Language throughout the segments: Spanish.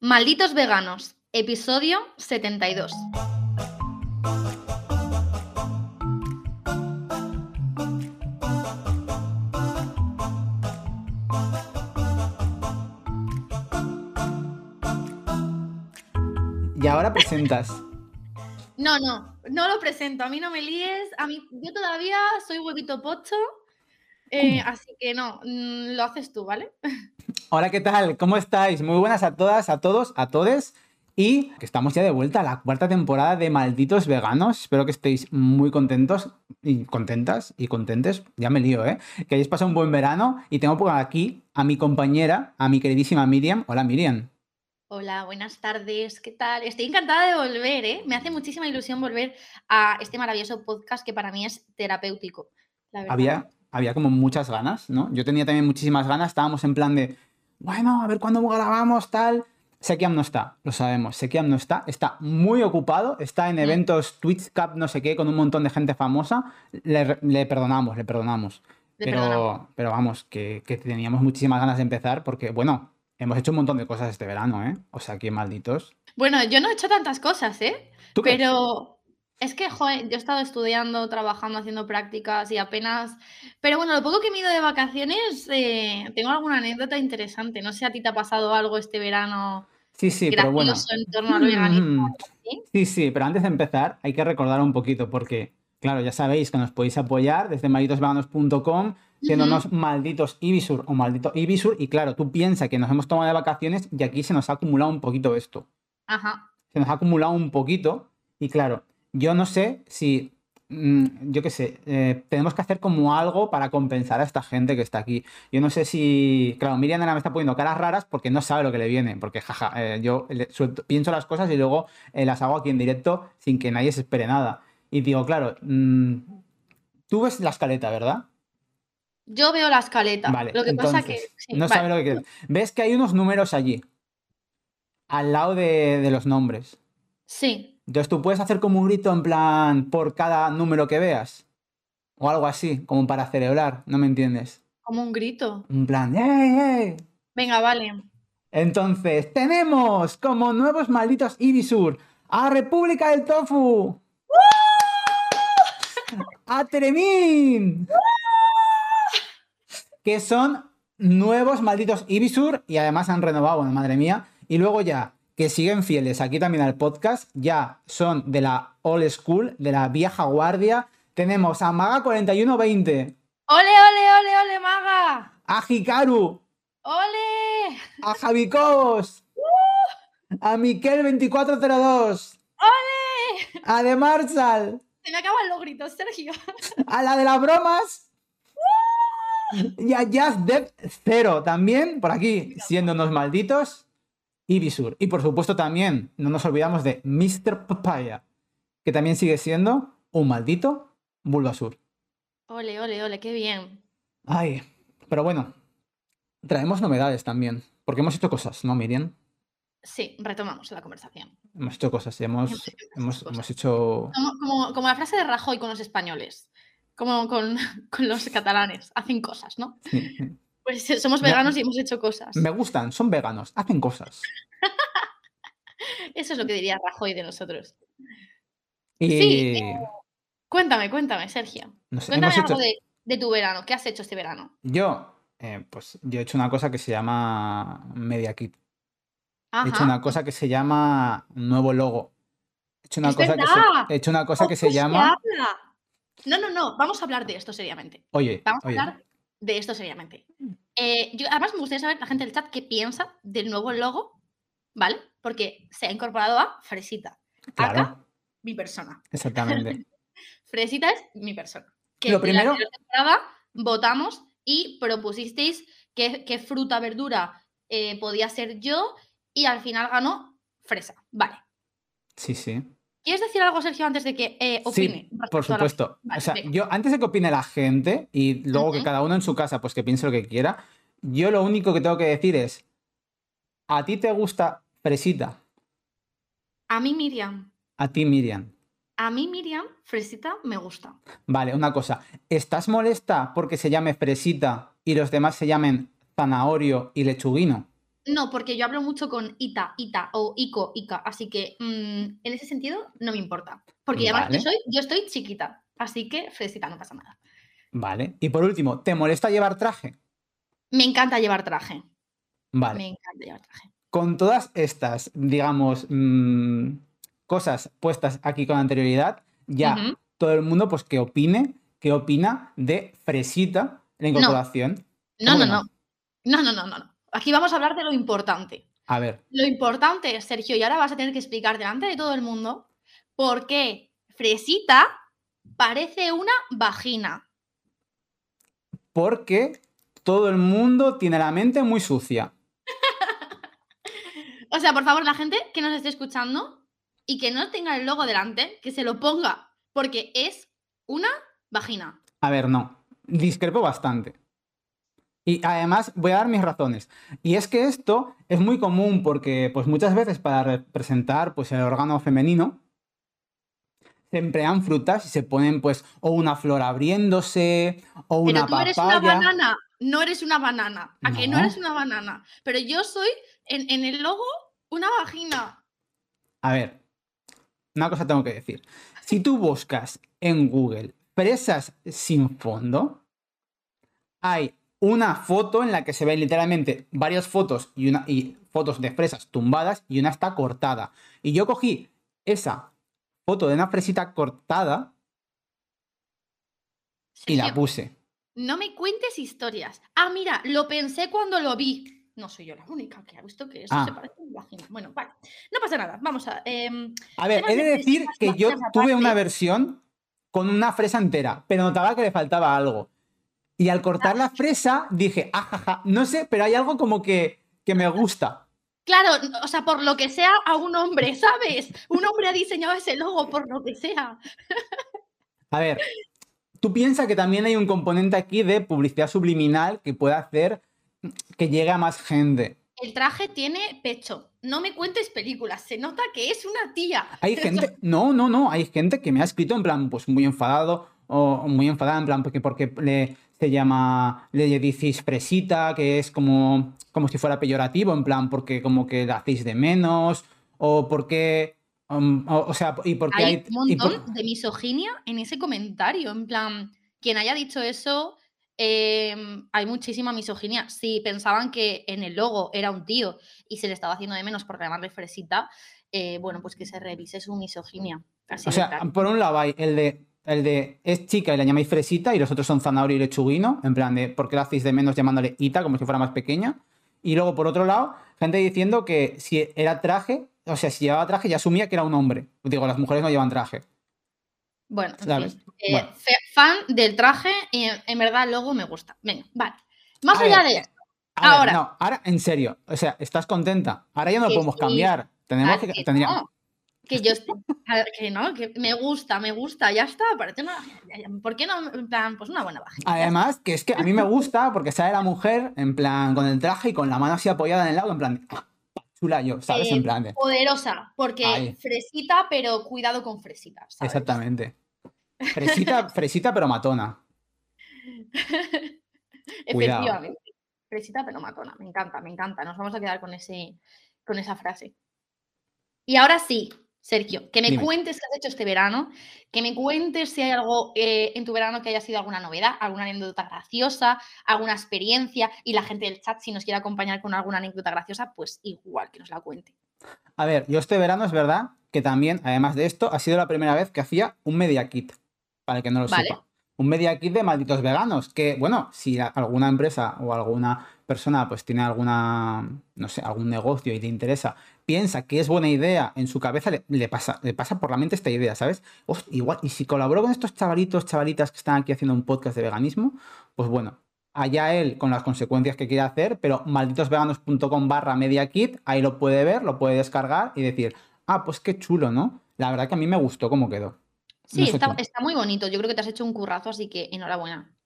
Malditos veganos, episodio 72. Y ahora presentas. No, no, no lo presento. A mí no me líes. A mí, yo todavía soy huevito pocho. Eh, así que no, mm, lo haces tú, ¿vale? Hola, ¿qué tal? ¿Cómo estáis? Muy buenas a todas, a todos, a todes. Y que estamos ya de vuelta a la cuarta temporada de Malditos Veganos. Espero que estéis muy contentos y contentas y contentes. Ya me lío, ¿eh? Que hayáis pasado un buen verano. Y tengo por aquí a mi compañera, a mi queridísima Miriam. Hola, Miriam. Hola, buenas tardes, ¿qué tal? Estoy encantada de volver, ¿eh? Me hace muchísima ilusión volver a este maravilloso podcast que para mí es terapéutico. La verdad. Había, había como muchas ganas, ¿no? Yo tenía también muchísimas ganas. Estábamos en plan de, bueno, a ver cuándo grabamos, tal. Sekiam no está, lo sabemos. Sekiam no está, está muy ocupado, está en Mm. eventos Twitch Cup, no sé qué, con un montón de gente famosa. Le, le perdonamos, le perdonamos. Le pero, perdonamos. pero vamos, que, que teníamos muchísimas ganas de empezar porque, bueno, hemos hecho un montón de cosas este verano, ¿eh? O sea, que malditos. Bueno, yo no he hecho tantas cosas, ¿eh? ¿Tú? Pero es que, joder, yo he estado estudiando, trabajando, haciendo prácticas y apenas... Pero bueno, lo poco que me he ido de vacaciones, eh, tengo alguna anécdota interesante. No sé si a ti te ha pasado algo este verano Sí, sí, pero bueno. en torno al veganismo. Mm, ¿sí? Sí, sí, pero antes de empezar hay que recordar un poquito porque, claro, ya sabéis que nos podéis apoyar desde malditosveganos.com siéndonos malditos Ibisur o maldito Ibisur y claro, tú piensas que nos hemos tomado de vacaciones y aquí se nos ha acumulado un poquito esto. Ajá. Se nos ha acumulado un poquito y claro, yo no sé si, mm, yo qué sé, eh, tenemos que hacer como algo para compensar a esta gente que está aquí. Yo no sé si, claro, Miriam ahora me está poniendo caras raras porque no sabe lo que le viene, porque jaja, eh, yo le- suelto- pienso las cosas y luego eh, las hago aquí en directo sin que nadie se espere nada. Y digo, claro, mm, tú ves la escaleta, ¿verdad? Yo veo la escaleta. Vale, Lo que pasa que... entonces, sí, no vale. sabe lo que. Ves que hay unos números allí, al lado de, de los nombres. Sí. Entonces tú puedes hacer como un grito en plan por cada número que veas. O algo así, como para celebrar, ¿no me entiendes? Como un grito. En plan, ¡ey, ey! Venga, vale. Entonces, tenemos como nuevos malditos Ibisur a República del Tofu. A Teremin. Que son nuevos malditos Ibisur y además han renovado, bueno, madre mía. Y luego ya, que siguen fieles aquí también al podcast, ya son de la old school, de la vieja guardia. Tenemos a Maga4120, ¡Ole, ole, ole, ole, maga! a Hikaru, ¡Ole! a Javi Cobos, a Miquel2402, ¡Ole! a De Marshall, Se me acaban los gritos, Sergio. a la de las bromas y a Just Dev Zero también, por aquí, siendo unos malditos, y Visur. Y por supuesto también no nos olvidamos de Mr. Papaya, que también sigue siendo un maldito Bulbasur. Ole, ole, ole, qué bien. Ay, pero bueno, traemos novedades también, porque hemos hecho cosas, ¿no, Miriam? Sí, retomamos la conversación. Hemos hecho cosas y hemos, Hemos hecho hemos, cosas. hemos hecho... Como, como, como la frase de Rajoy con los españoles, como con, con los catalanes, hacen cosas, ¿no? sí. Pues eh, somos Me- veganos y hemos hecho cosas. Me gustan, son veganos, hacen cosas. Eso es lo que diría Rajoy de nosotros. Y Sí, Cuéntame, cuéntame, Sergio. no sé, Cuéntame algo hecho... de, de tu verano. ¿Qué has hecho este verano? Yo, eh, pues yo he hecho una cosa que se llama Media Kit. He hecho una cosa que se llama nuevo logo. He hecho una ¡Es cosa que se, he hecho una cosa que se ¡Ojo, llama... habla! No, no, no. Vamos a hablar de esto seriamente. Oye, Vamos oye, a hablar de esto seriamente. Eh, yo, además, me gustaría saber la gente del chat qué piensa del nuevo logo, ¿vale? Porque se ha incorporado a Fresita. claro, Acá, mi persona. exactamente. Fresita es mi persona. Que Lo primero- la anterior temporada votamos y propusisteis qué, qué fruta, verdura eh, podía ser yo y al final ganó fresa. Vale. Sí, sí. ¿Quieres decir algo, Sergio, antes de que eh, opine? Sí, por la- supuesto. Vale, o sea, venga. yo antes de que opine la gente y luego que cada uno en su casa pues que piense lo que quiera, yo lo único que tengo que decir es, ¿a ti te gusta Fresita? A mí, Miriam. A ti, Miriam. A mí, Miriam, fresita me gusta. Vale, una cosa. ¿Estás molesta porque se llame Fresita y los demás se llamen Zanahorio y Lechuguino? No, porque yo hablo mucho con Ita, Ita o Ico, Ica, así que mm, en ese sentido no me importa. Porque además yo, soy, yo estoy chiquita, así que fresita, no pasa nada. Vale. Y por último, ¿te molesta llevar traje? Me encanta llevar traje. Vale. Me encanta llevar traje. Con todas estas, digamos, mm, cosas puestas aquí con anterioridad, ya todo el mundo, pues, que opine, qué opina de Fresita, la incorporación. No, no, no. No, no, no, no. no. Aquí vamos a hablar de lo importante. A ver. Lo importante, Sergio, y ahora vas a tener que explicar delante de todo el mundo por qué Fresita parece una vagina. Porque todo el mundo tiene la mente muy sucia. o sea, por favor, la gente que nos esté escuchando y que no tenga el logo delante, que se lo ponga, porque es una vagina. A ver, no. Discrepo bastante. Y además voy a dar mis razones. Y es que esto es muy común porque pues muchas veces para representar pues el órgano femenino se emplean frutas y se ponen pues o una flor abriéndose o una Pero tú eres una banana, no eres una banana. ¿A que no eres una banana? Pero yo soy en, en el logo una vagina. A ver, una cosa tengo que decir. Si tú buscas en Google fresas sin fondo, hay una foto en la que se ven literalmente varias fotos y, una, y fotos de fresas tumbadas y una está cortada. Y yo cogí esa foto de una fresita cortada y la puse. No me cuentes historias. Ah, mira, lo pensé cuando lo vi. No soy yo la única que ha visto que eso se ah. parece a una vagina. Bueno, vale. No pasa nada. Vamos a. Em, a ver, he de decir que yo tuve una versión con una fresa entera, pero notaba que le faltaba algo. Y al cortar la fresa dije, ajaja, no sé, pero hay algo como que, que me gusta. Claro, o sea, por lo que sea a un hombre, ¿sabes? Un hombre ha diseñado ese logo por lo que sea. A ver, tú piensas que también hay un componente aquí de publicidad subliminal que puede hacer que llegue a más gente. El traje tiene pecho. No me cuentes películas, se nota que es una tía. Hay gente, no, no, no, hay gente que me ha escrito en plan, pues muy enfadado o muy enfadada, en plan, porque, porque le, se llama, le decís fresita, que es como, como si fuera peyorativo, en plan, porque como que la hacéis de menos, o porque... Um, o, sea, y porque hay, un montón de misoginia en ese comentario, en plan, quien haya dicho eso, em, hay muchísima misoginia. Si pensaban que en el logo era un tío y se le estaba haciendo de menos por llamarle fresita, eh, bueno, pues que se revise su misoginia. o sea, por un lado hay el de el de es chica y la llamáis fresita y los otros son zanahoria y lechuguino, en plan de por qué la hacéis de menos llamándole ita como si fuera más pequeña. Y luego, por otro lado, gente diciendo que si era traje, o sea, si llevaba traje ya asumía que era un hombre. Digo, las mujeres no llevan traje. Bueno, eh, fan del traje y en verdad luego me gusta. Venga, vale. Más allá de esto. Ahora. no, ahora, en serio, o sea, ¿estás contenta? Ahora ya no lo podemos cambiar. Tenemos que, que yo estoy, que no, que me gusta, me gusta, ya está, parece una, ¿por qué no? En plan, pues una buena vagina. Además, que es que a mí me gusta porque sale la mujer, en plan, con el traje y con la mano así apoyada en el lado, en plan, ah, chula yo, ¿sabes? en plan Poderosa, porque fresita, pero cuidado con fresita, Exactamente. Fresita, fresita, pero matona. Efectivamente. Fresita, pero matona, me encanta, me encanta. Nos vamos a quedar con, ese, con esa frase. Y ahora sí, Sergio, que me cuentes qué has hecho este verano, que me cuentes si hay algo eh, en tu verano que haya sido alguna novedad, alguna anécdota graciosa, alguna experiencia y la gente del chat si nos quiere acompañar con alguna anécdota graciosa, pues igual que nos la cuente. A ver, yo este verano es verdad que también, además de esto, ha sido la primera vez que hacía un media kit, para que no lo sepa. Un media kit de malditos veganos, que bueno, si alguna empresa o alguna persona pues tiene alguna, no sé, algún negocio y te interesa piensa que es buena idea, en su cabeza le, pasa, le pasa por la mente esta idea, ¿sabes? igual, y si colaboro con estos chavalitos, chavalitas que están aquí haciendo un podcast de veganismo, pues bueno, allá él con las consecuencias que quiere hacer, pero malditosveganos.com barra mediakit, ahí lo puede ver, lo puede descargar y decir, ah, pues qué chulo, ¿no? La verdad que a mí me gustó cómo quedó. Sí, está, está, muy bonito. Yo creo que te has hecho un currazo, así que enhorabuena.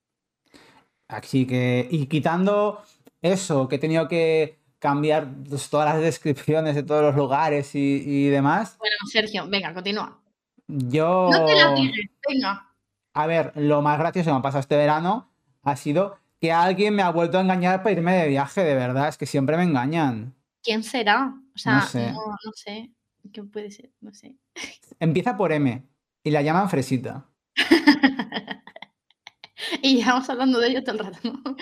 Así que, y quitando eso, que he tenido que cambiar pues, todas las descripciones de todos los lugares y, demás. Bueno, Sergio, venga, continúa. Yo. No te la tires, venga. A ver, lo más gracioso que me ha pasado este verano ha sido que alguien me ha vuelto a engañar para irme de viaje, de verdad, es que siempre me engañan. ¿Quién será? O sea, No no, sé. no sé. ¿Qué puede ser? No sé. Empieza por M y la llaman Fresita. Y llevamos hablando de ello todo el rato, ¿no?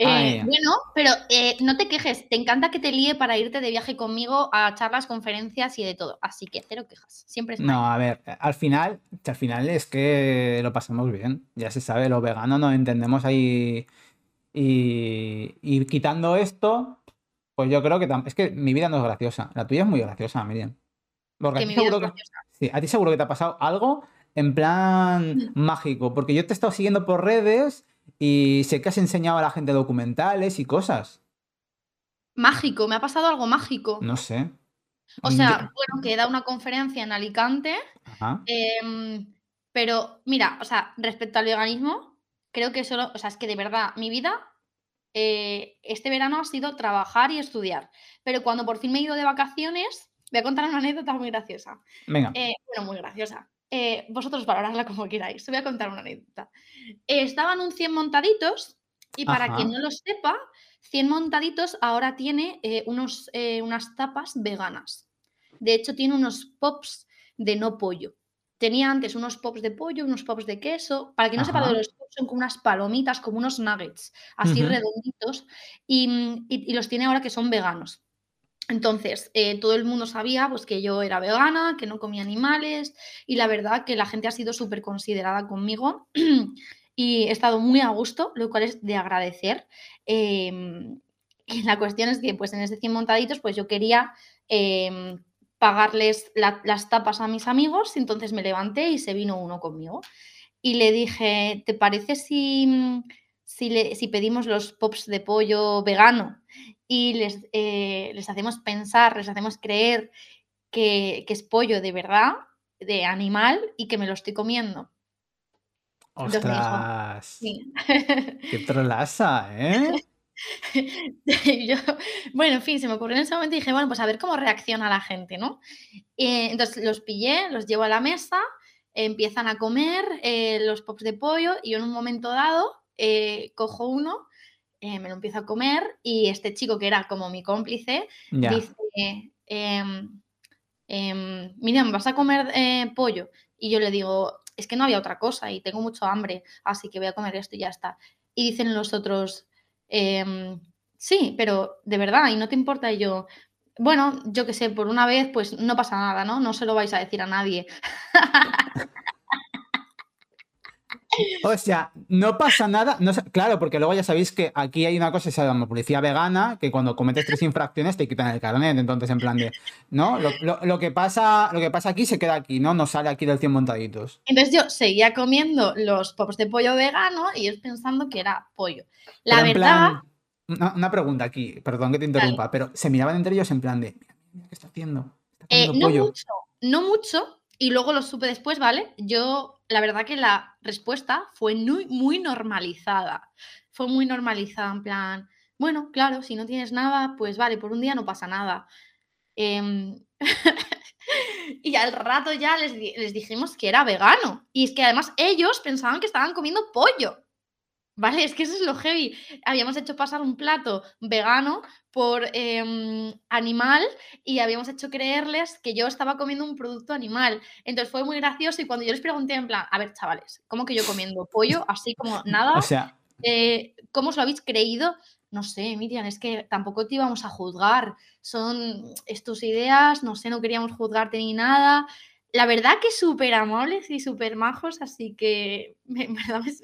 Eh, Ay. bueno, pero eh, no te quejes, te encanta que te líe para irte de viaje conmigo a charlas, conferencias y de todo. Así que cero quejas, siempre está No, a ver, al final, al final es que lo pasamos bien. Ya se sabe, los veganos nos entendemos ahí. Y, y quitando esto, pues yo creo que es que mi vida no es graciosa. La tuya es muy graciosa, Miriam. Porque a ti es seguro que, sí, a ti seguro que te ha pasado algo en plan mágico. Porque yo te he estado siguiendo por redes y sé que has enseñado a la gente documentales y cosas. Mágico, me ha pasado algo mágico. No sé. O sea, bueno, que he dado una conferencia en Alicante, em, pero mira, o sea, respecto al veganismo, creo que solo, o sea, es que de verdad, mi vida eh, este verano ha sido trabajar y estudiar. Pero cuando por fin me he ido de vacaciones, voy a contar una anécdota muy graciosa. Venga. Eh, bueno, muy graciosa. Eh, vosotros valorarla como queráis. Os voy a contar una anécdota. Eh, estaban un 100 montaditos y para Ajá. quien no lo sepa, 100 montaditos ahora tiene eh, unos, eh, unas tapas veganas. De hecho, tiene unos pops de no pollo. Tenía antes unos pops de pollo, unos pops de queso. Para quien no sepa Ajá. los pops, son como unas palomitas, como unos nuggets, así redonditos. Y, y- y los tiene ahora que son veganos. Entonces, eh, todo el mundo sabía pues, que yo era vegana, que no comía animales y la verdad que la gente ha sido súper considerada conmigo y he estado muy a gusto, lo cual es de agradecer. Em, y la cuestión es que pues, en ese 100 montaditos pues, yo quería em, pagarles la- las tapas a mis amigos, entonces me levanté y se vino uno conmigo. Y le dije, ¿te parece si, si, le- si pedimos los pops de pollo vegano? y les, eh, les hacemos pensar, les hacemos creer que, que es pollo de verdad, de animal, y que me lo estoy comiendo. Entonces Ostras. sí. Qué trolaza, ¿eh? Yo, bueno, en fin, se me ocurrió en ese momento y dije, bueno, pues a ver cómo reacciona la gente, ¿no? Eh, entonces los pillé, los llevo a la mesa, empiezan a comer eh, los pops de pollo y yo en un momento dado eh, cojo uno, eh, me lo empiezo a comer y este chico que era como mi cómplice Ya. dice, em, em, Miriam, ¿vas a comer eh, pollo? Y yo le digo, es que no había otra cosa y tengo mucho hambre, así que voy a comer esto y ya está. Y dicen los otros, em, sí, pero de verdad, y no te importa y yo. Bueno, yo qué sé, por una vez, pues no pasa nada, ¿no? No se lo vais a decir a nadie. O sea, no pasa nada. No, claro, porque luego ya sabéis que aquí hay una cosa se llama policía vegana, que cuando cometes tres infracciones te quitan el carnet. Entonces, en plan de, ¿no? Lo, lo- lo que pasa, lo que pasa aquí se queda aquí, ¿no? No sale aquí del 100 montaditos. Entonces yo seguía comiendo los pops de pollo vegano y ellos pensando que era pollo. La Pero verdad, plan, una, una pregunta aquí, perdón que te interrumpa, pero se miraban entre ellos en plan de, mira, mira, ¿qué está haciendo? Está Eh, no pollo. mucho, no mucho, y luego lo supe después, ¿vale? Yo, la verdad que la respuesta fue muy, muy normalizada. Fue muy normalizada, en plan, bueno, claro, si no tienes nada, pues vale, por un día no pasa nada. Em, y al rato ya les, les dijimos que era vegano. Y es que además ellos pensaban que estaban comiendo pollo. ¿Vale? Es que eso es lo heavy. Habíamos hecho pasar un plato vegano por em, animal y habíamos hecho creerles que yo estaba comiendo un producto animal. Entonces fue muy gracioso y cuando yo les pregunté en plan, a ver, chavales, ¿cómo que yo comiendo pollo? Así como nada, O sea, eh, ¿cómo os lo habéis creído? No sé, Miriam, es que tampoco te íbamos a juzgar. Son es tus ideas, no sé, no queríamos juzgarte ni nada. La verdad que súper amables y súper majos, así que me-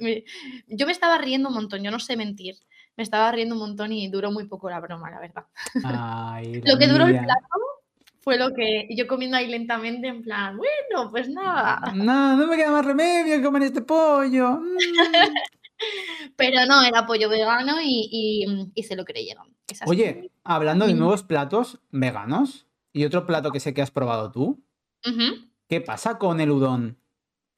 me- yo me estaba riendo un montón, yo no sé mentir. Me estaba riendo un montón y duró muy poco la broma, la verdad. ay, Lo que duró el plato fue lo que yo comiendo ahí lentamente, en plan, bueno, pues nada. No, no me queda más remedio que comer este pollo. Mm. Pero no, era pollo vegano y, y- y se lo creyeron. Oye, hablando de nuevos platos veganos y otro plato que sé que has probado tú, Ujú. ¿Qué pasa con el udon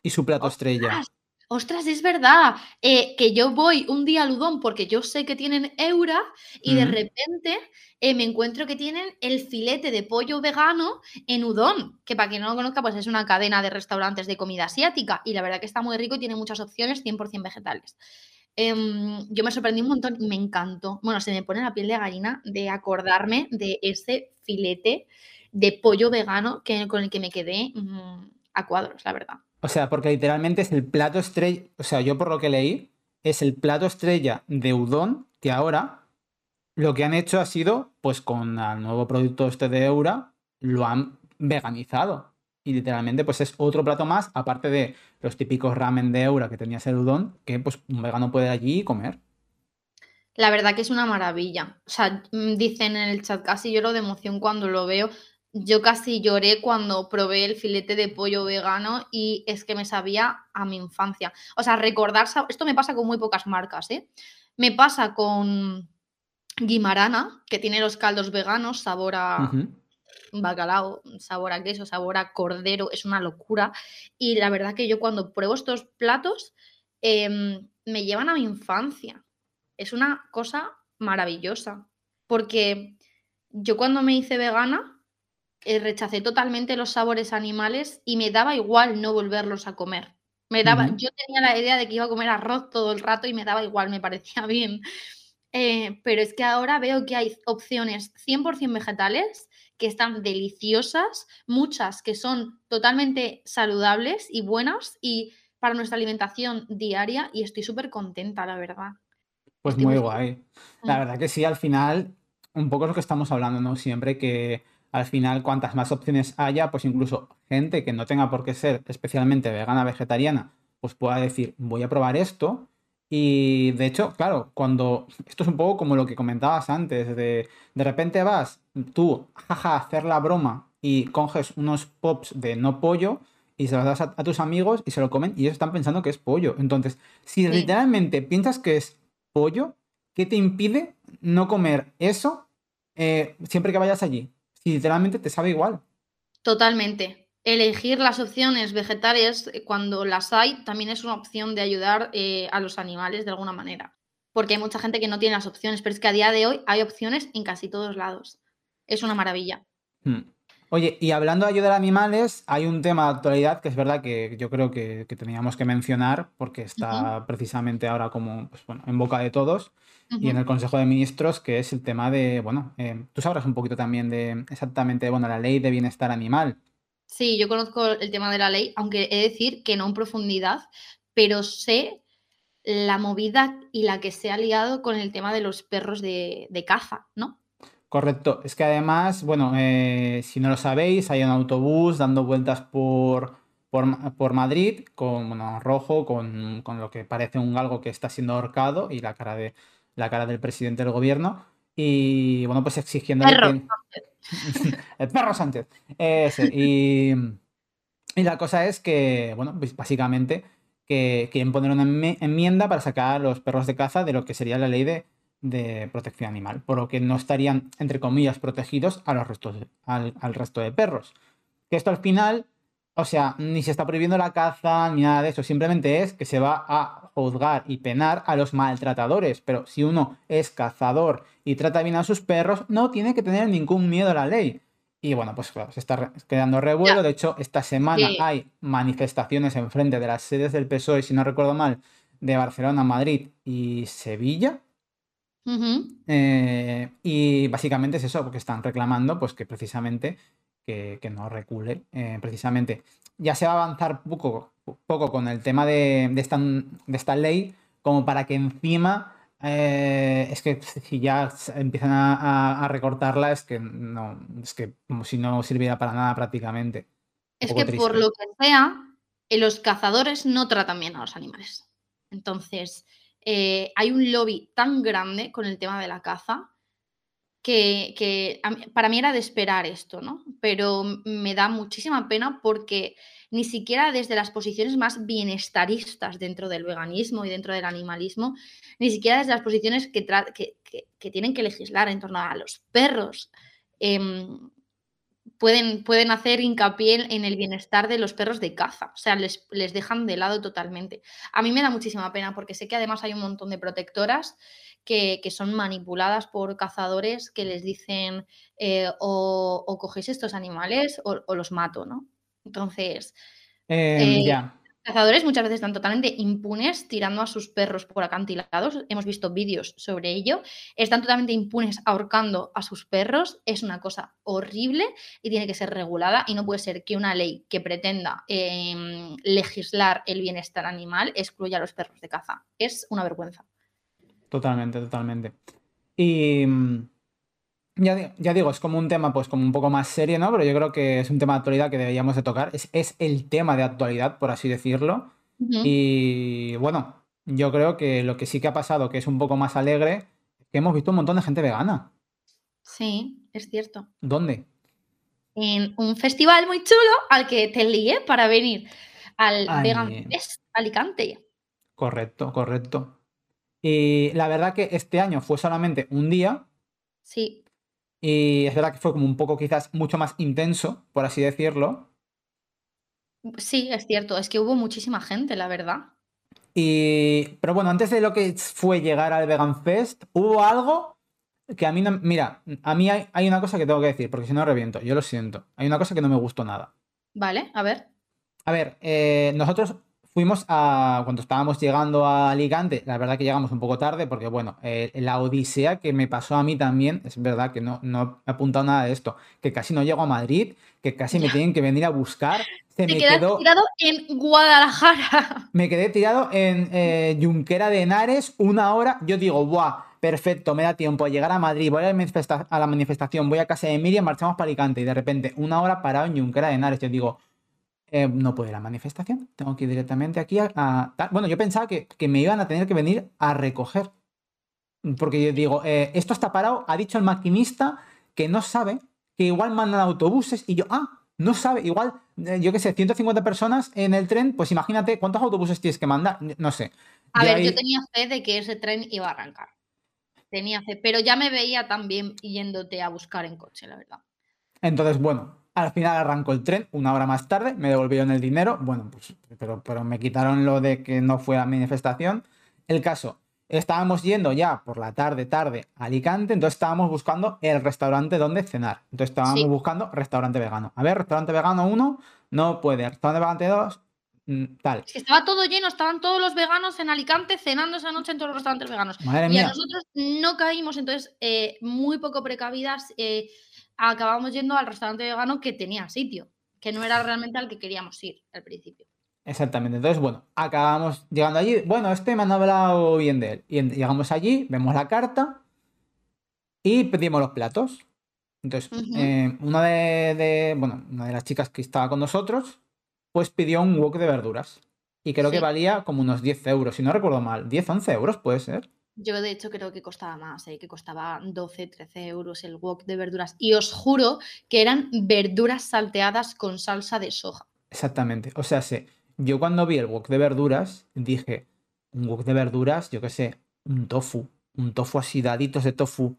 y su plato estrella? Ostras, ostras, es verdad. eh, que yo voy un día al udon porque yo sé que tienen Eura y de repente eh, me encuentro que tienen el filete de pollo vegano en udon, que para quien no lo conozca, pues es una cadena de restaurantes de comida asiática y la verdad que está muy rico y tiene muchas opciones 100% vegetales. Em, yo me sorprendí un montón y me encantó. Bueno, se me pone la piel de gallina de acordarme de ese filete de pollo vegano que, con el que me quedé a cuadros, la verdad. O sea, porque literalmente es el plato estrella, o sea, yo por lo que leí, es el plato estrella de udon que ahora lo que han hecho ha sido, pues con el nuevo producto este de Eura, lo han veganizado. Y literalmente, pues es otro plato más, aparte de los típicos ramen de Eura que tenías el udon, que pues un vegano puede ir allí comer. La verdad que es una maravilla. O sea, mm, dicen en el chat, casi lloro de emoción cuando lo veo. Yo casi lloré cuando probé el filete de pollo vegano y es que me sabía a mi infancia. O sea, recordar, esto me pasa con muy pocas marcas, ¿eh? Me pasa con Guimarana, que tiene los caldos veganos, sabor a bacalao, sabor a queso, sabor a cordero, es una locura. Y la verdad que yo cuando pruebo estos platos em, me llevan a mi infancia. Es una cosa maravillosa, porque yo cuando me hice vegana eh, rechacé totalmente los sabores animales y me daba igual no volverlos a comer. Me daba, Yo tenía la idea de que iba a comer arroz todo el rato y me daba igual, me parecía bien. Eh, pero es que ahora veo que hay opciones 100% vegetales que están deliciosas, muchas que son totalmente saludables y buenas y para nuestra alimentación diaria y estoy súper contenta, la verdad. Pues muy guay. La verdad que sí, al final, un poco lo que estamos hablando, ¿no? Siempre que al final cuantas más opciones haya, pues incluso gente que no tenga por qué ser especialmente vegana, vegetariana, pues pueda decir, voy a probar esto. Y de hecho, claro, cuando esto es un poco como lo que comentabas antes, de de repente vas tú, jaja, a hacer la broma y coges unos pops de no pollo y se los das a, tus amigos y se lo comen y ellos están pensando que es pollo. Entonces, si literalmente piensas que es pollo, ¿qué te impide no comer eso eh, siempre que vayas allí? Y literalmente te sabe igual. Totalmente. Elegir las opciones vegetales eh, cuando las hay también es una opción de ayudar eh, a los animales de alguna manera. Porque hay mucha gente que no tiene las opciones, pero es que a día de hoy hay opciones en casi todos lados. Es una maravilla. Hmm. Oye, y hablando de ayudar a animales, hay un tema de actualidad que es verdad que yo creo que, teníamos que mencionar porque está precisamente ahora como pues, bueno, en boca de todos y en el Consejo de Ministros, que es el tema de, bueno, eh, tú sabrás un poquito también de exactamente, bueno, la ley de bienestar animal. Sí, yo conozco el tema de la ley, aunque he de decir que no en profundidad, pero sé la movida y la que se ha liado con el tema de los perros de, caza, ¿no? Correcto. Es que además, bueno, eh, si no lo sabéis, hay un autobús dando vueltas por, por, Madrid con bueno, rojo, con, con, lo que parece un galgo que está siendo ahorcado y la cara de, la cara del presidente del gobierno. Y bueno, pues exigiendo. el perro Sánchez. Y, y, la cosa es que, bueno, pues básicamente que quieren poner una enmienda para sacar a los perros de caza de lo que sería la ley de, de protección animal, por lo que no estarían, entre comillas, protegidos a los restos al, al resto de perros. Que esto al final o sea, ni se está prohibiendo la caza ni nada de eso, simplemente es que se va a juzgar y penar a los maltratadores, pero si uno es cazador y trata bien a sus perros, no tiene que tener ningún miedo a la ley. Y bueno, pues claro, se está quedando revuelo. De hecho, esta semana hay manifestaciones en frente de las sedes del PSOE, si no recuerdo mal, de Barcelona, Madrid y Sevilla. Eh, y básicamente es eso, porque están reclamando pues que precisamente que, no recule. Eh, precisamente, ya se va a avanzar poco, poco con el tema de, esta, de esta ley, como para que encima eh, es que si ya empiezan a, recortarla, es que no, es que como si no sirviera para nada prácticamente. Es que por lo que sea, eh, los cazadores no tratan bien a los animales. Entonces, hay un lobby tan grande con el tema de la caza que, para mí era de esperar esto, ¿no? Pero me da muchísima pena porque ni siquiera desde las posiciones más bienestaristas dentro del veganismo y dentro del animalismo, ni siquiera desde las posiciones que, que, tienen que legislar en torno a los perros, em, pueden, pueden hacer hincapié en el bienestar de los perros de caza, o sea, les, les dejan de lado totalmente. A mí me da muchísima pena porque sé que además hay un montón de protectoras que, son manipuladas por cazadores que les dicen eh, o, o, cogéis estos animales o, los mato, ¿no? Entonces, em, eh, ya. Cazadores muchas veces están totalmente impunes tirando a sus perros por acantilados. Hemos visto vídeos sobre ello. Están totalmente impunes ahorcando a sus perros. Es una cosa horrible y tiene que ser regulada. Y no puede ser que una ley que pretenda em, legislar el bienestar animal excluya a los perros de caza. Es una vergüenza. Totalmente, totalmente. Y ya, digo, es como un tema, pues como un poco más serio, ¿no? Pero yo creo que es un tema de actualidad que deberíamos de tocar. Es, el tema de actualidad, por así decirlo. Y bueno, yo creo que lo que sí que ha pasado, que es un poco más alegre, es que hemos visto un montón de gente vegana. Sí, es cierto. ¿Dónde? En un festival muy chulo al que te lié para venir al Vegan Fest Alicante. Correcto, correcto. Y la verdad que este año fue solamente un día. Sí. Y es verdad que fue como un poco quizás mucho más intenso, por así decirlo. Sí, es cierto, es que hubo muchísima gente, la verdad. Y, pero bueno, antes de lo que fue llegar al Vegan Fest, hubo algo que a mí no... Mira, a mí hay, una cosa que tengo que decir, porque si no reviento, yo lo siento. Hay una cosa que no me gustó nada. Vale, a ver. A ver, eh, nosotros Fuimos a, cuando estábamos llegando a Alicante, la verdad que llegamos un poco tarde porque, bueno, eh, la odisea que me pasó a mí también, es verdad que no, no he apuntado nada de esto, que casi no llego a Madrid, que casi me tienen que venir a buscar. Se me quedó tirado en Guadalajara. Me quedé tirado en eh, Junquera de Henares una hora. Yo digo, ¡buah! Perfecto, me da tiempo a llegar a Madrid, voy a la, a la manifestación, voy a casa de Miriam, marchamos para Alicante y de repente una hora parado en Junquera de Henares. Yo digo, eh, no puedo ir a la manifestación, tengo que ir directamente aquí a... Bueno, yo pensaba que, me iban a tener que venir a recoger. Porque yo digo, eh, esto está parado, ha dicho el maquinista que no sabe, que igual mandan autobuses y yo, ah, no sabe, igual, eh, yo qué sé, 150 personas en el tren, pues imagínate cuántos autobuses tienes que mandar, no sé. A ver, yo tenía fe de que ese tren iba a arrancar. Tenía fe, pero ya me veía también yéndote a buscar en coche, la verdad. Entonces, bueno, al final arrancó el tren una hora más tarde, me devolvieron el dinero, bueno, pues, pero, pero me quitaron lo de que no fue a manifestación. El caso, estábamos yendo ya por la tarde, tarde a Alicante, entonces estábamos buscando el restaurante donde cenar. Entonces estábamos buscando restaurante vegano. A ver, restaurante vegano 1, no puede. Restaurante vegano 2, mm, tal. Estaba todo lleno, estaban todos los veganos en Alicante cenando esa noche en todos los restaurantes veganos. Madre y a nosotros no caímos, entonces eh, muy poco precavidas. Eh, acabamos yendo al restaurante vegano que tenía sitio, que no era realmente al que queríamos ir al principio. Exactamente. Entonces, bueno, acabamos llegando allí. Bueno, este me han hablado bien de él. Y llegamos allí, vemos la carta y pedimos los platos. Entonces, eh, una de, bueno, una de las chicas que estaba con nosotros, pues pidió un wok de verduras. Y creo que valía como unos 10 euros, si no recuerdo mal. 10, 11 euros puede ser. Yo de hecho creo que costaba más, ¿eh? que costaba 12, 13 euros el wok de verduras. Y os juro que eran verduras salteadas con salsa de soja. Exactamente. O sea, sé, yo cuando vi el wok de verduras dije, un wok de verduras, yo qué sé, un tofu. Un tofu así, daditos de tofu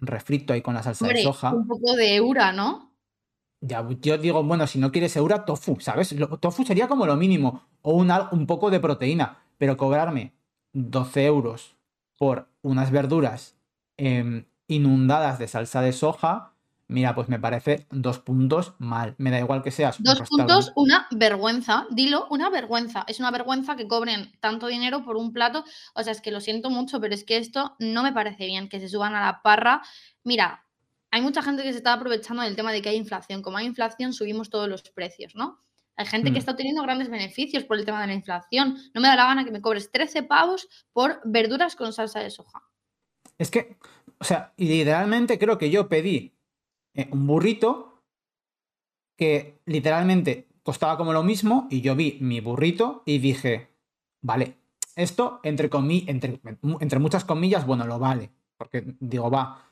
refrito ahí con la salsa de soja. Un poco de eura, ¿no? Ya, yo digo, bueno, si no quieres eura, tofu, ¿sabes? tofu sería como lo mínimo. O un, un poco de proteína. Pero cobrarme 12 euros por unas verduras em, inundadas de salsa de soja, mira, pues me parece dos puntos mal. Me da igual que seas. Dos puntos, una vergüenza. Dilo, una vergüenza. Es una vergüenza que cobren tanto dinero por un plato. O sea, es que lo siento mucho, pero es que esto no me parece bien, que se suban a la parra. Mira, hay mucha gente que se está aprovechando del tema de que hay inflación. Como hay inflación, subimos todos los precios, ¿no? Hay gente que mm. está obteniendo grandes beneficios por el tema de la inflación. No me da la gana que me cobres 13 pavos por verduras con salsa de soja. Es que, o sea, literalmente creo que yo pedí eh, un burrito que literalmente costaba como lo mismo y yo vi mi burrito y dije, vale, esto entre, entre, entre muchas comillas, bueno, lo vale. Porque digo, va,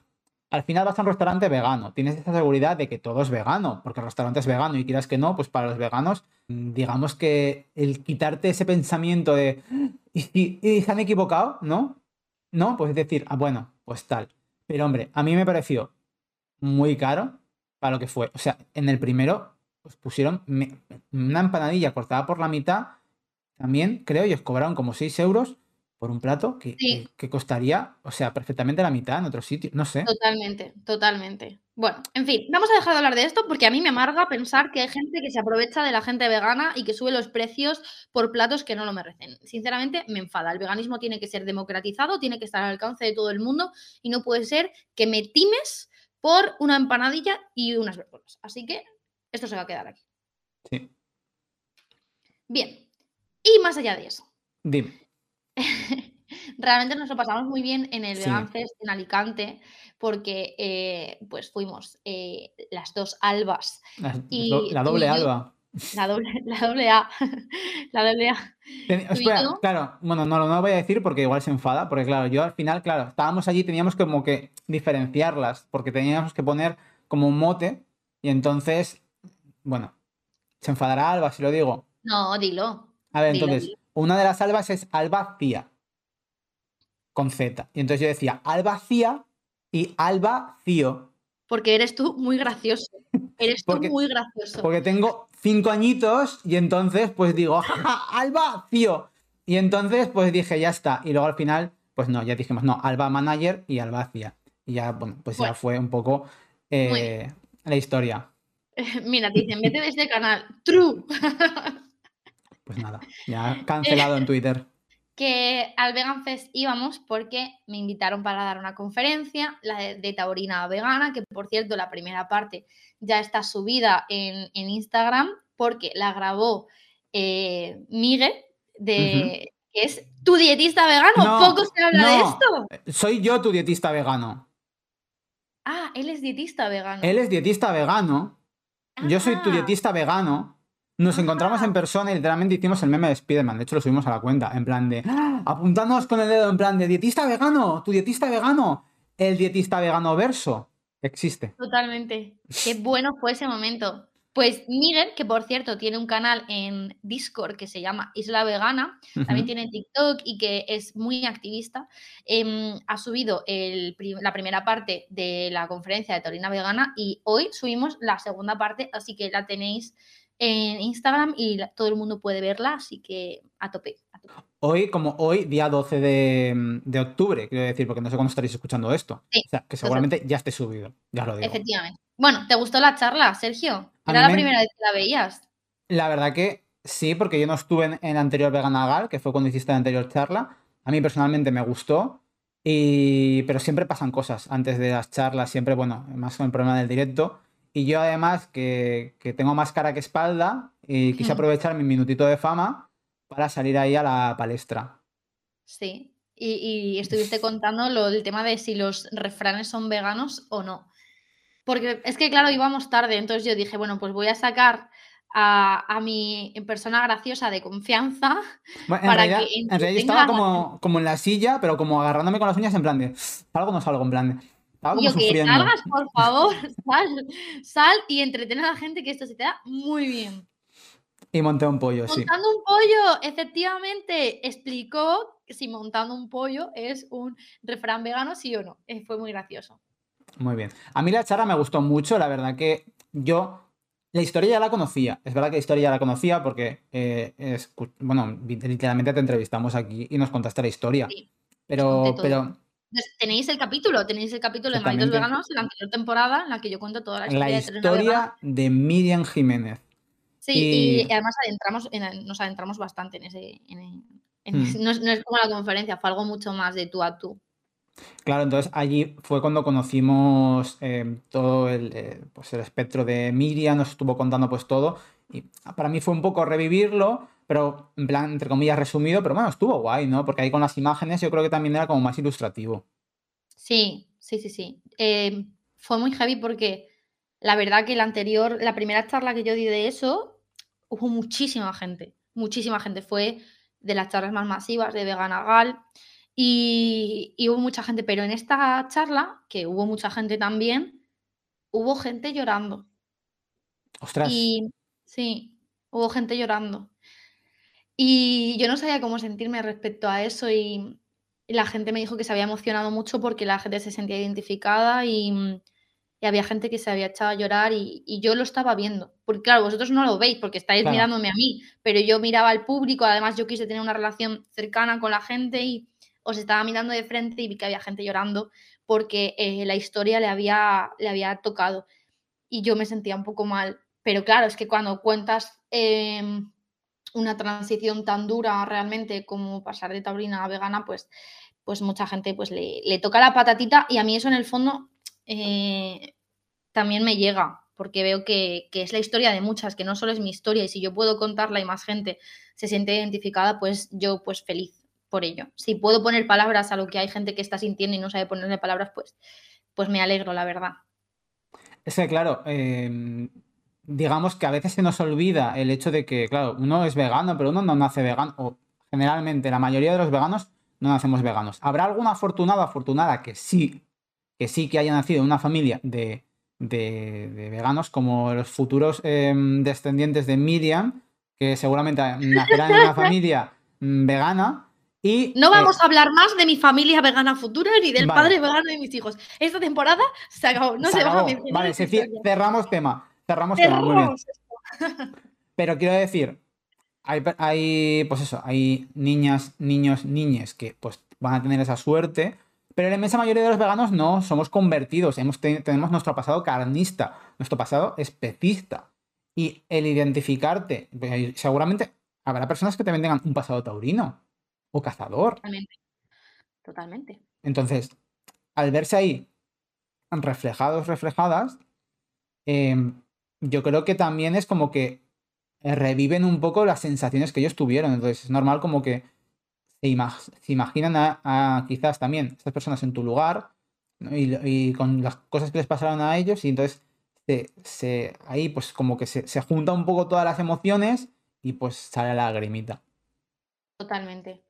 al final vas a un restaurante vegano, tienes esa seguridad de que todo es vegano, porque el restaurante es vegano y quieras que no, pues para los veganos, digamos que el quitarte ese pensamiento de, ¿y, se han equivocado? ¿No? No, pues decir, ah, bueno, pues tal. Pero hombre, a mí me pareció muy caro para lo que fue. O sea, en el primero, pues pusieron una empanadilla cortada por la mitad, también creo, y os cobraron como 6 euros por un plato que, que, costaría, o sea, perfectamente la mitad en otro sitio, no sé. Totalmente, totalmente. Bueno, en fin, vamos a dejar de hablar de esto porque a mí me amarga pensar que hay gente que se aprovecha de la gente vegana y que sube los precios por platos que no lo merecen. Sinceramente, me enfada. El veganismo tiene que ser democratizado, tiene que estar al alcance de todo el mundo y no puede ser que me times por una empanadilla y unas verduras. Así que esto se va a quedar aquí. Sí. Bien. Y más allá de eso. Dime. Realmente nos lo pasamos muy bien en el Vegan Fest en Alicante porque eh, pues fuimos eh, las dos albas. y, la doble alba. La doble, la doble A. La doble A. espera, claro, bueno, no, no lo voy a decir porque igual se enfada, porque claro, yo al final, claro, estábamos allí, teníamos como que diferenciarlas, porque teníamos que poner como un mote, y entonces, bueno, se enfadará Alba si lo digo. No, dilo. A ver, entonces, una de las albas es Alba Cía, con Z. Y entonces yo decía Alba Cía y Alba Cío. Porque eres tú muy gracioso. Eres tú muy gracioso. Porque tengo cinco añitos y entonces pues digo, Alba Cío. Y entonces pues dije, ya está. Y luego al final, pues no, ya dijimos, no, Alba Manager y Alba Cía. Y ya, bueno, pues ya fue un poco eh, la historia. Mira, te dicen, vete de este canal. True. Pues nada, ya cancelado en Twitter. Que al Vegan Fest íbamos porque me invitaron para dar una conferencia, la de, Taurina Vegana, que por cierto la primera parte ya está subida en, Instagram porque la grabó eh, Miguel, de, que es tu dietista vegano. Poco se habla de esto. Soy yo tu dietista vegano. Ah, él es dietista vegano. Él es dietista vegano. Yo soy tu ah. dietista vegano. Nos encontramos en persona y literalmente hicimos el meme de Spiderman. De hecho, lo subimos a la cuenta. En plan de. ¡Ah! Apuntándonos con el dedo, en plan de dietista vegano, tu dietista vegano. El dietista vegano verso. Existe. Totalmente. Qué bueno fue ese momento. Pues Miguel, que por cierto tiene un canal en Discord que se llama Isla Vegana, también tiene TikTok y que es muy activista, em, ha subido la primera parte de la conferencia de Torina Vegana y hoy subimos la segunda parte, así que la tenéis en Instagram y todo el mundo puede verla, así que a tope. Hoy, como hoy, día 12 de, octubre, quiero decir, porque no sé cuándo estaréis escuchando esto. o sea, que seguramente ya esté subido, ya lo digo. Efectivamente. Bueno, ¿te gustó la charla, Sergio? Era la primera vez que la veías. La verdad que sí, porque yo no estuve en, el anterior Veganagal, que fue cuando hiciste la anterior charla. A mí personalmente me gustó, y... pero siempre pasan cosas antes de las charlas, siempre, bueno, más con el problema del directo y yo además, que, tengo más cara que espalda, y quise aprovechar mi minutito de fama para salir ahí a la palestra. Sí, y, estuviste contando lo del tema de si los refranes son veganos o no. Porque es que, claro, íbamos tarde, entonces yo dije, bueno, pues voy a sacar a, mi persona graciosa de confianza para que... En realidad estaba como, como en la silla, pero como agarrándome con las uñas en plan de, salgo o no salgo, en plan de... Yo que salgas, por favor, sal, sal y entretén a la gente que esto se te da muy bien. Y monté un pollo, sí. Montando un pollo, efectivamente, explicó si montando un pollo es un refrán vegano, sí o no. Eh, fue muy gracioso. Muy bien. A mí la charla me gustó mucho, la verdad que yo la historia ya la conocía. Es verdad que la historia ya la conocía porque, eh, es, bueno, literalmente te entrevistamos aquí y nos contaste la historia. pero, pero tenéis el capítulo, tenéis el capítulo de Malditos Veganos en la anterior temporada en la que yo cuento toda la historia, la historia de, Miriam Jiménez. Sí, y, además adentramos, nos adentramos bastante en ese. Hmm. no, es como la conferencia, fue algo mucho más de tú a tú. Claro, entonces allí fue cuando conocimos eh, todo el, eh, pues el espectro de Miriam, nos estuvo contando pues todo. Y para mí fue un poco revivirlo, pero en plan, entre comillas, resumido, pero bueno, estuvo guay, ¿no? Porque ahí con las imágenes yo creo que también era como más ilustrativo. Sí, sí, sí, sí. Eh, fue muy heavy porque la verdad que la anterior, la primera charla que yo di de eso, hubo muchísima gente, muchísima gente. Fue de las charlas más masivas de Veganagal y, y hubo mucha gente, pero en esta charla, que hubo mucha gente también, hubo gente llorando. Ostras. Y sí, hubo gente llorando. Y yo no sabía cómo sentirme respecto a eso y la gente me dijo que se había emocionado mucho porque la gente se sentía identificada y, había gente que se había echado a llorar y, yo lo estaba viendo. Porque claro, vosotros no lo veis porque estáis mirándome a mí, pero yo miraba al público, además yo quise tener una relación cercana con la gente y, os estaba mirando de frente y vi que había gente llorando porque eh, la historia le había, le había tocado y yo me sentía un poco mal. Pero claro, es que cuando cuentas em, una transición tan dura realmente como pasar de taurina a vegana, pues, pues mucha gente pues le, toca la patatita y a mí eso en el fondo eh, también me llega, porque veo que, que, es la historia de muchas, que no solo es mi historia y si yo puedo contarla y más gente se siente identificada, pues yo pues feliz por ello. Si puedo poner palabras a lo que hay gente que está sintiendo y no sabe ponerle palabras, pues, pues me alegro, la verdad. Es que, claro, em, digamos que a veces se nos olvida el hecho de que, claro, uno es vegano, pero uno no nace vegano, o generalmente la mayoría de los veganos no nacemos veganos. Habrá alguna afortunado afortunada que sí, que sí que haya nacido en una familia de, veganos, como los futuros em, descendientes de Miriam, que seguramente nacerán en una familia mm, vegana. Y, no vamos eh, a hablar más de mi familia vegana futura ni del padre vegano de mis hijos. Esta temporada se acabó. No se, va a Vale, cerramos tema. Cerramos, tema. Pero quiero decir, hay, hay, pues eso, hay niñas, niños, niñas que pues van a tener esa suerte, pero la inmensa mayoría de los veganos no, somos convertidos, hemos, tenemos nuestro pasado carnista, nuestro pasado especista. Y el identificarte, pues, seguramente habrá personas que también tengan un pasado taurino o cazador. Totalmente. Totalmente. Entonces, al verse ahí reflejados, reflejadas, em, yo creo que también es como que reviven un poco las sensaciones que ellos tuvieron. Entonces, es normal como que se, imaginan a, quizás también estas personas en tu lugar y, con las cosas que les pasaron a ellos y entonces se, ahí pues como que se, se junta un poco todas las emociones y pues sale la lagrimita. Totalmente.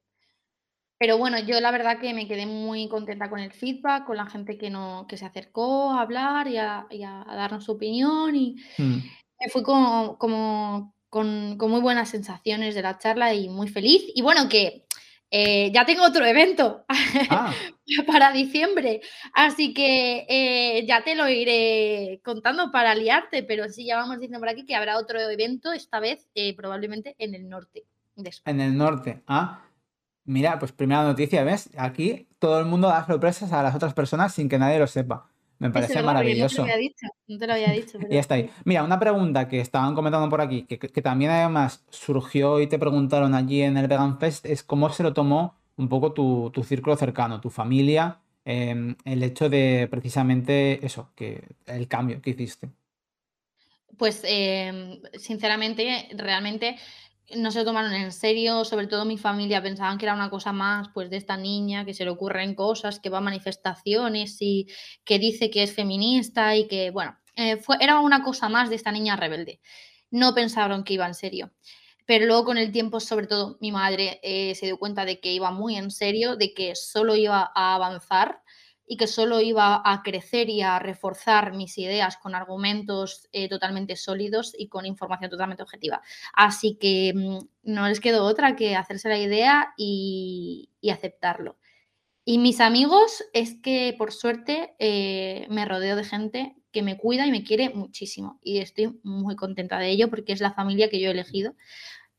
Pero bueno, yo la verdad que me quedé muy contenta con el feedback, con la gente que, no, que se acercó a hablar y a, darnos su opinión y mm. me fui como, como con, con, muy buenas sensaciones de la charla y muy feliz. Y bueno, que eh, ya tengo otro evento ah. para diciembre, así que eh, ya te lo iré contando para liarte, pero sí, ya vamos diciendo por aquí que habrá otro evento, esta vez eh, probablemente en el norte. En el norte, ah. Mira, pues primera noticia, ¿ves? Aquí todo el mundo da sorpresas a las otras personas sin que nadie lo sepa. Me parece maravilloso. No te lo había dicho, no te lo había dicho. y ya está ahí. Mira, una pregunta que estaban comentando por aquí, que, también además surgió y te preguntaron allí en el Vegan Fest, es cómo se lo tomó un poco tu, círculo cercano, tu familia, em, el hecho de precisamente eso, que el cambio que hiciste. Pues em, sinceramente, realmente no se lo tomaron en serio, sobre todo mi familia pensaban que era una cosa más pues de esta niña que se le ocurren cosas, que va a manifestaciones y que dice que es feminista y que bueno, eh, fue, era una cosa más de esta niña rebelde. No pensaron que iba en serio. Pero luego con el tiempo, sobre todo mi madre eh, se dio cuenta de que iba muy en serio, de que solo iba a avanzar y que solo iba a crecer y a reforzar mis ideas con argumentos eh, totalmente sólidos y con información totalmente objetiva. Así que mm, no les quedó otra que hacerse la idea y, aceptarlo. Y mis amigos es que por suerte eh, me rodeo de gente que me cuida y me quiere muchísimo. Y estoy muy contenta de ello porque es la familia que yo he elegido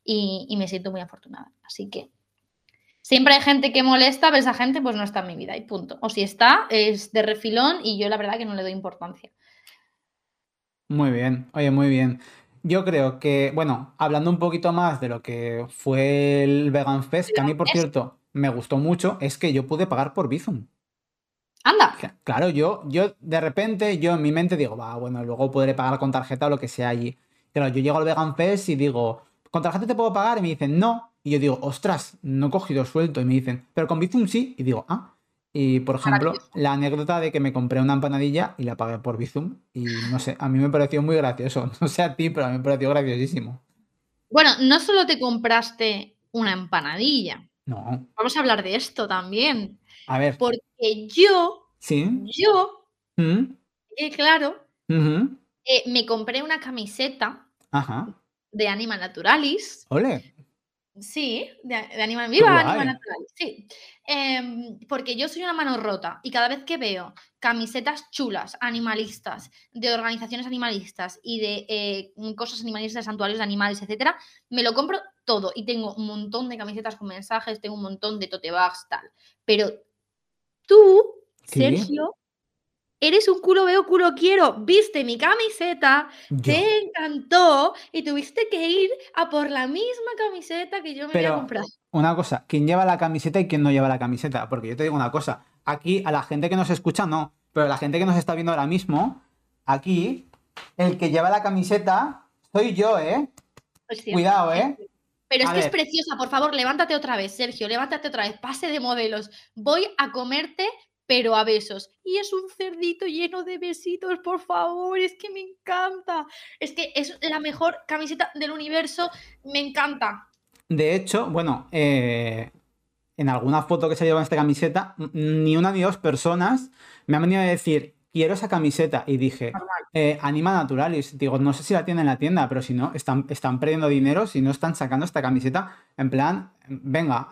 y, y me siento muy afortunada. Así que Siempre hay gente que molesta, pero esa gente pues no está en mi vida y punto. O si está, es de refilón y yo la verdad que no le doy importancia. Muy bien, oye, muy bien. Yo creo que, bueno, hablando un poquito más de lo que fue el Vegan Fest, que a mí, por cierto, me gustó mucho, es que yo pude pagar por Bizum. Anda. Claro, yo, yo de repente, yo en mi mente digo, va, bueno, luego podré pagar con tarjeta o lo que sea allí. Pero yo llego al Vegan Fest y digo, ¿con tarjeta te puedo pagar? Y me dicen, no. Y yo digo, ostras, no he cogido suelto. Y me dicen, pero con Bizum sí. Y digo, ah. Y por ejemplo, la anécdota de que me compré una empanadilla y la pagué por Bizum. Y no sé, a mí me pareció muy gracioso. No sé a ti, pero a mí me pareció graciosísimo. Bueno, no solo te compraste una empanadilla. No. Vamos a hablar de esto también. A ver. Porque yo. Sí. Yo. ¿Mm? Eh, claro. Eh, me compré una camiseta. De Anima Naturalis. Ole. Sí, de, Animal Viva, Animal Natural, sí. Em, porque yo soy una mano rota y cada vez que veo camisetas chulas, animalistas, de organizaciones animalistas y de eh, cosas animalistas, santuarios de animales, etcétera, me lo compro todo. Y tengo un montón de camisetas con mensajes, tengo un montón de tote bags, tal. Pero tú, Sí. Sergio, eres un culo veo, culo quiero. Viste mi camiseta, Yo. te encantó y tuviste que ir a por la misma camiseta que yo me Pero- había comprado. Una cosa, ¿quién lleva la camiseta y quién no lleva la camiseta? Porque yo te digo una cosa, aquí a la gente que nos escucha no, pero la gente que nos está viendo ahora mismo, aquí, el que lleva la camiseta soy yo, ¿eh? Es cierto. Cuidado, ¿eh? Pero es A que es preciosa, por favor, levántate otra vez, Sergio, levántate otra vez, pase de modelos. Voy a comerte, pero a besos. Y es un cerdito lleno de besitos, por favor, es que me encanta. Es que es la mejor camiseta del universo, me encanta. De hecho, bueno, eh, en alguna foto que se lleva en esta camiseta, n- ni una ni dos personas me han venido a decir, quiero esa camiseta. Y dije, eh, Anima Naturalis. Digo, no sé si la tienen en la tienda, pero si no, están, están perdiendo dinero si no están sacando esta camiseta. En plan, venga,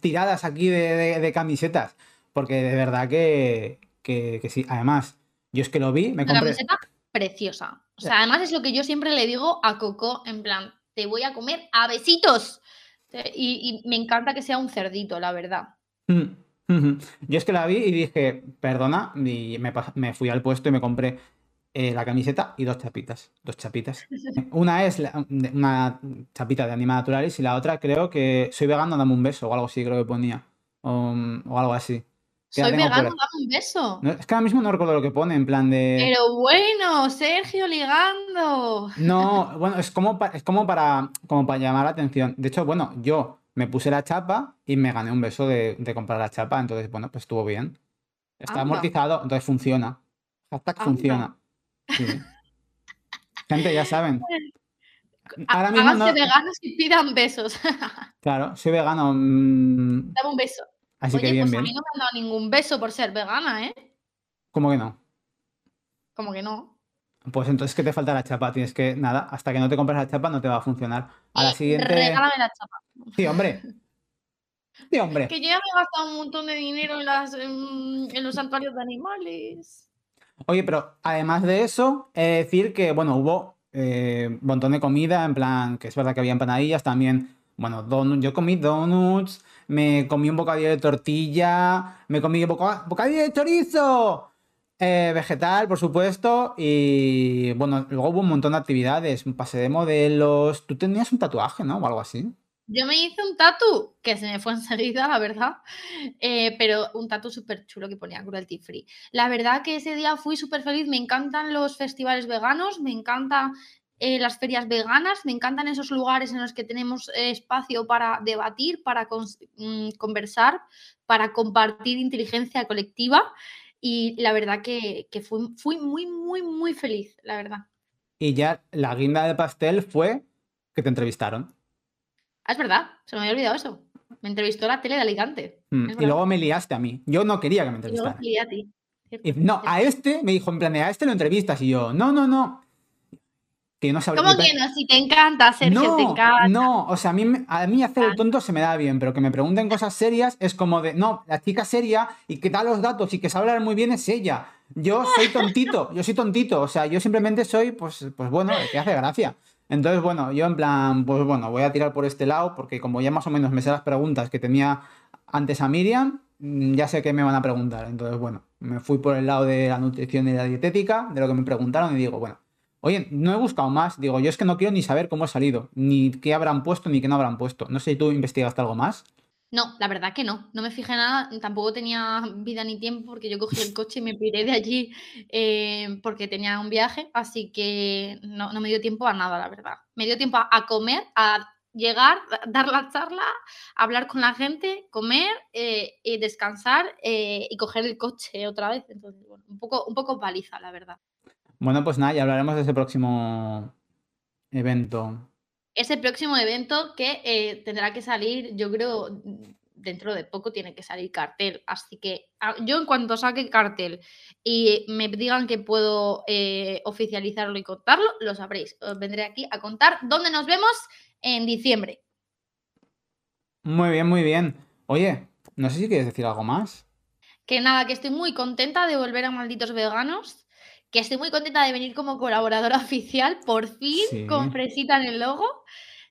tiradas aquí de, de- de camisetas. Porque de verdad que, que, que sí. Además, yo es que lo vi, me Una compré. camiseta preciosa. O sea, además es lo que yo siempre le digo a Coco, en plan, te voy a comer a besitos. Y, y me encanta que sea un cerdito, la verdad. Mm. Yo es que la vi y dije, perdona, y me, fui al puesto y me compré eh, la camiseta y dos chapitas. Dos chapitas. Una es la- una chapita de Anima Naturalis y la otra creo que soy vegano, dame un beso o algo así, creo que ponía. O algo así. Que Soy vegano, dame un beso. No, es que ahora mismo no recuerdo lo que pone, en plan de. Pero bueno, Sergio ligando. No, bueno, es como, pa- es como para, como para llamar la atención. De hecho, bueno, yo me puse la chapa y me gané un beso de, de comprar la chapa, entonces, bueno, pues estuvo bien. Está Anda. amortizado, entonces funciona. Hashtag Anda. funciona. Sí. Gente, ya saben. Ahora mismo no. veganos y pidan besos. Claro, soy vegano. mm, Dame un beso. Así Oye, que bien, pues a mí no me han dado ningún beso por ser vegana, ¿eh? ¿Cómo que no? Como que no. Pues entonces que te falta la chapa. Tienes que, nada, hasta que no te compres la chapa no te va a funcionar. A la Eh, siguiente. Regálame la chapa. Sí, hombre. Sí, hombre. Que yo ya me he gastado un montón de dinero en, las, en, en los santuarios de animales. Oye, pero además de eso, he de decir que, bueno, hubo eh, un montón de comida, en plan, que es verdad que había empanadillas también. Bueno, donut, yo comí donuts, me comí un bocadillo de tortilla, me comí boca- bocadillo de chorizo, eh, vegetal, por supuesto, y bueno, luego hubo un montón de actividades, un pase de modelos. Tú tenías un tatuaje, ¿no? O algo así. Yo me hice un tatu, que se me fue enseguida, la verdad, eh, pero un tatu súper chulo que ponía cruelty free. La verdad que ese día fui súper feliz, me encantan los festivales veganos, me encantan eh, las ferias veganas, me encantan esos lugares en los que tenemos eh, espacio para debatir, para mm, conversar, para compartir inteligencia colectiva y la verdad que, que fui, fui muy, muy, muy feliz, la verdad. Y ya la guinda del pastel fue que te entrevistaron. Ah, es verdad, se me había olvidado eso. Me entrevistó la tele de Alicante. Mm, Y luego me liaste a mí. Yo no quería que me Y luego lié a ti. Y, no, a este me dijo, en plan, de, a este lo entrevistas. Y yo, no, no, no. Que no sabría. ¿Cómo que no? Si te encanta, Sergio, te no, encanta. no, o sea, a mí, a mí hacer el tonto se me da bien, pero que me pregunten cosas serias es como de, no, la chica seria y que da los datos y que sabe hablar muy bien es ella. Yo soy tontito, yo soy tontito, o sea, yo simplemente soy, pues, pues bueno, que hace gracia. Entonces, bueno, yo en plan, pues bueno, voy a tirar por este lado porque como ya más o menos me sé las preguntas que tenía antes a Miriam, mm, ya sé qué me van a preguntar. Entonces, bueno, me fui por el lado de la nutrición y la dietética, de lo que me preguntaron y digo, bueno, Oye, no he buscado más. Digo, yo es que no quiero ni saber cómo he salido, ni qué habrán puesto, ni qué no habrán puesto. No sé si tú investigaste algo más. No, la verdad que no. No me fijé nada. Tampoco tenía vida ni tiempo porque yo cogí el coche y me piré de allí eh, porque tenía un viaje. Así que no, no me dio tiempo a nada, la verdad. Me dio tiempo a, comer, a llegar, dar la charla, hablar con la gente, comer eh, y descansar eh, y coger el coche otra vez. Entonces, bueno, un poco, un poco paliza, la verdad. Bueno, pues nada, ya hablaremos de ese próximo evento. ese próximo evento que eh, tendrá que salir, yo creo, dentro de poco tiene que salir cartel. Así que yo en cuanto saque cartel y me digan que puedo eh, oficializarlo y contarlo, lo sabréis. Os vendré aquí a contar dónde nos vemos en diciembre. Muy bien, muy bien. Oye, no sé si quieres decir algo más. Que nada, que estoy muy contenta de volver a Malditos Veganos. Que estoy muy contenta de venir como colaboradora oficial, por fin, Sí. con Fresita en el logo.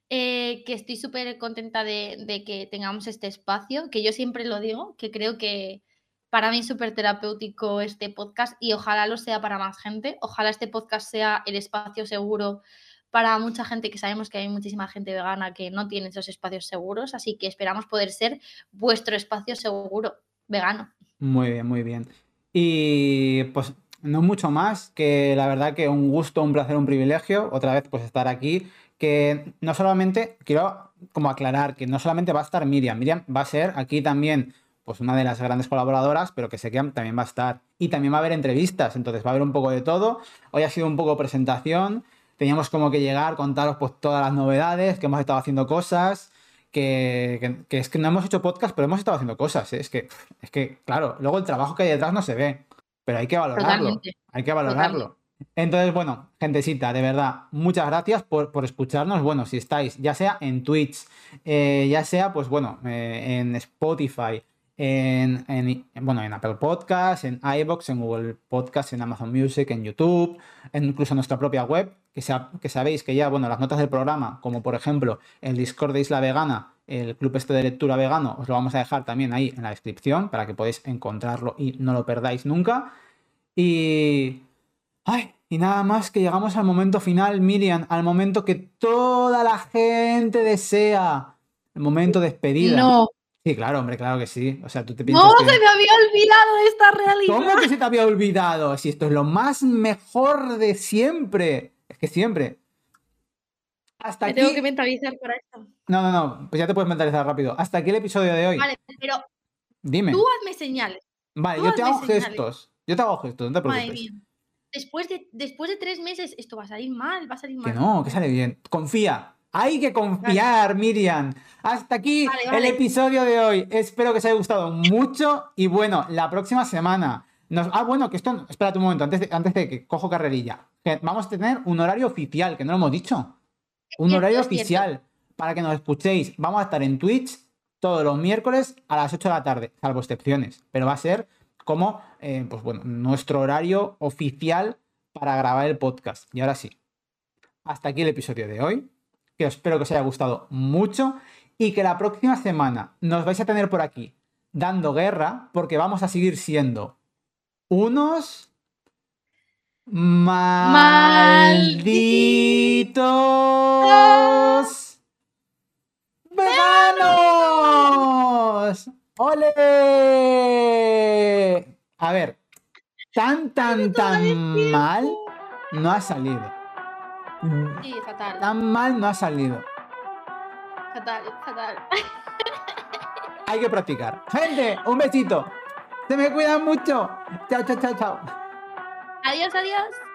eh, que estoy súper contenta de, de que tengamos este espacio, que yo siempre lo digo, que creo que para mí es súper terapéutico este podcast y ojalá lo sea para más gente. Ojalá este podcast sea el espacio seguro para mucha gente que sabemos que hay muchísima gente vegana que no tiene esos espacios seguros, así que esperamos poder ser vuestro espacio seguro vegano. Muy bien, muy bien. Y pues no mucho más, que la verdad que un gusto, un placer, un privilegio, otra vez pues estar aquí, que no solamente, quiero como aclarar que no solamente va a estar Miriam, Miriam va a ser aquí también pues una de las grandes colaboradoras, pero que sé que también va a estar. Y también va a haber entrevistas, entonces va a haber un poco de todo. Hoy ha sido un poco presentación, teníamos como que llegar, contaros pues todas las novedades, que hemos estado haciendo cosas, que, es que no hemos hecho podcast, pero hemos estado haciendo cosas. ¿eh? Es, que, es que, claro, luego el trabajo que hay detrás no se ve, pero hay que valorarlo. Hay que valorarlo. Entonces, bueno, gentecita, de verdad, muchas gracias por, escucharnos. Bueno, si estáis, ya sea en Twitch, eh, ya sea, pues bueno, eh, en Spotify, en, bueno, en Apple Podcasts, en iBox, en Google Podcasts, en Amazon Music, en YouTube, en incluso en nuestra propia web, que, que sabéis que ya, bueno, las notas del programa, como por ejemplo el Discord de Isla Vegana, el club este de lectura vegano, os lo vamos a dejar también ahí en la descripción para que podáis encontrarlo y no lo perdáis nunca. Y... ¡Ay! Y nada más que llegamos al momento final, Miriam, al momento que toda la gente desea. El momento de despedida. No. Sí, claro, hombre, claro que sí. O sea, tú te piensas. ¡No, se me había olvidado esta realidad! ¿Cómo que se te había olvidado? Si esto es lo más mejor de siempre. Es que siempre. Hasta me tengo que mentalizar para esto. No, no, no. Pues ya te puedes mentalizar rápido. Hasta aquí el episodio de hoy. Vale, pero. Dime. Tú hazme señales. Vale, yo te hago gestos. Yo te hago gestos, no te preocupes. Madre mía. Después de, después de tres meses, esto va a salir mal, va a salir mal. Que no, que sale bien. Confía. Hay que confiar, Miriam. Hasta aquí el episodio de hoy. Espero que os haya gustado mucho. Y bueno, la próxima semana. Nos... Ah, bueno, que esto. Espérate un momento, antes de, antes de que cojo carrerilla. vamos a tener un horario oficial, que no lo hemos dicho. Un horario oficial para que nos escuchéis. Vamos a estar en Twitch todos los miércoles a las 8 de la tarde, salvo excepciones. Pero va a ser como, eh, pues bueno, nuestro horario oficial para grabar el podcast. Y ahora sí. Hasta aquí el episodio de hoy que espero que os haya gustado mucho y que la próxima semana nos vais a tener por aquí dando guerra porque vamos a seguir siendo unos malditos veganos. ¡Ole! A ver, tan, tan, tan mal no ha salido. Sí, fatal. Tan mal no ha salido. Fatal, fatal. Hay que practicar. Gente, un besito. Se me cuidan mucho. Chao, chao, chao, chao. Adiós, adiós.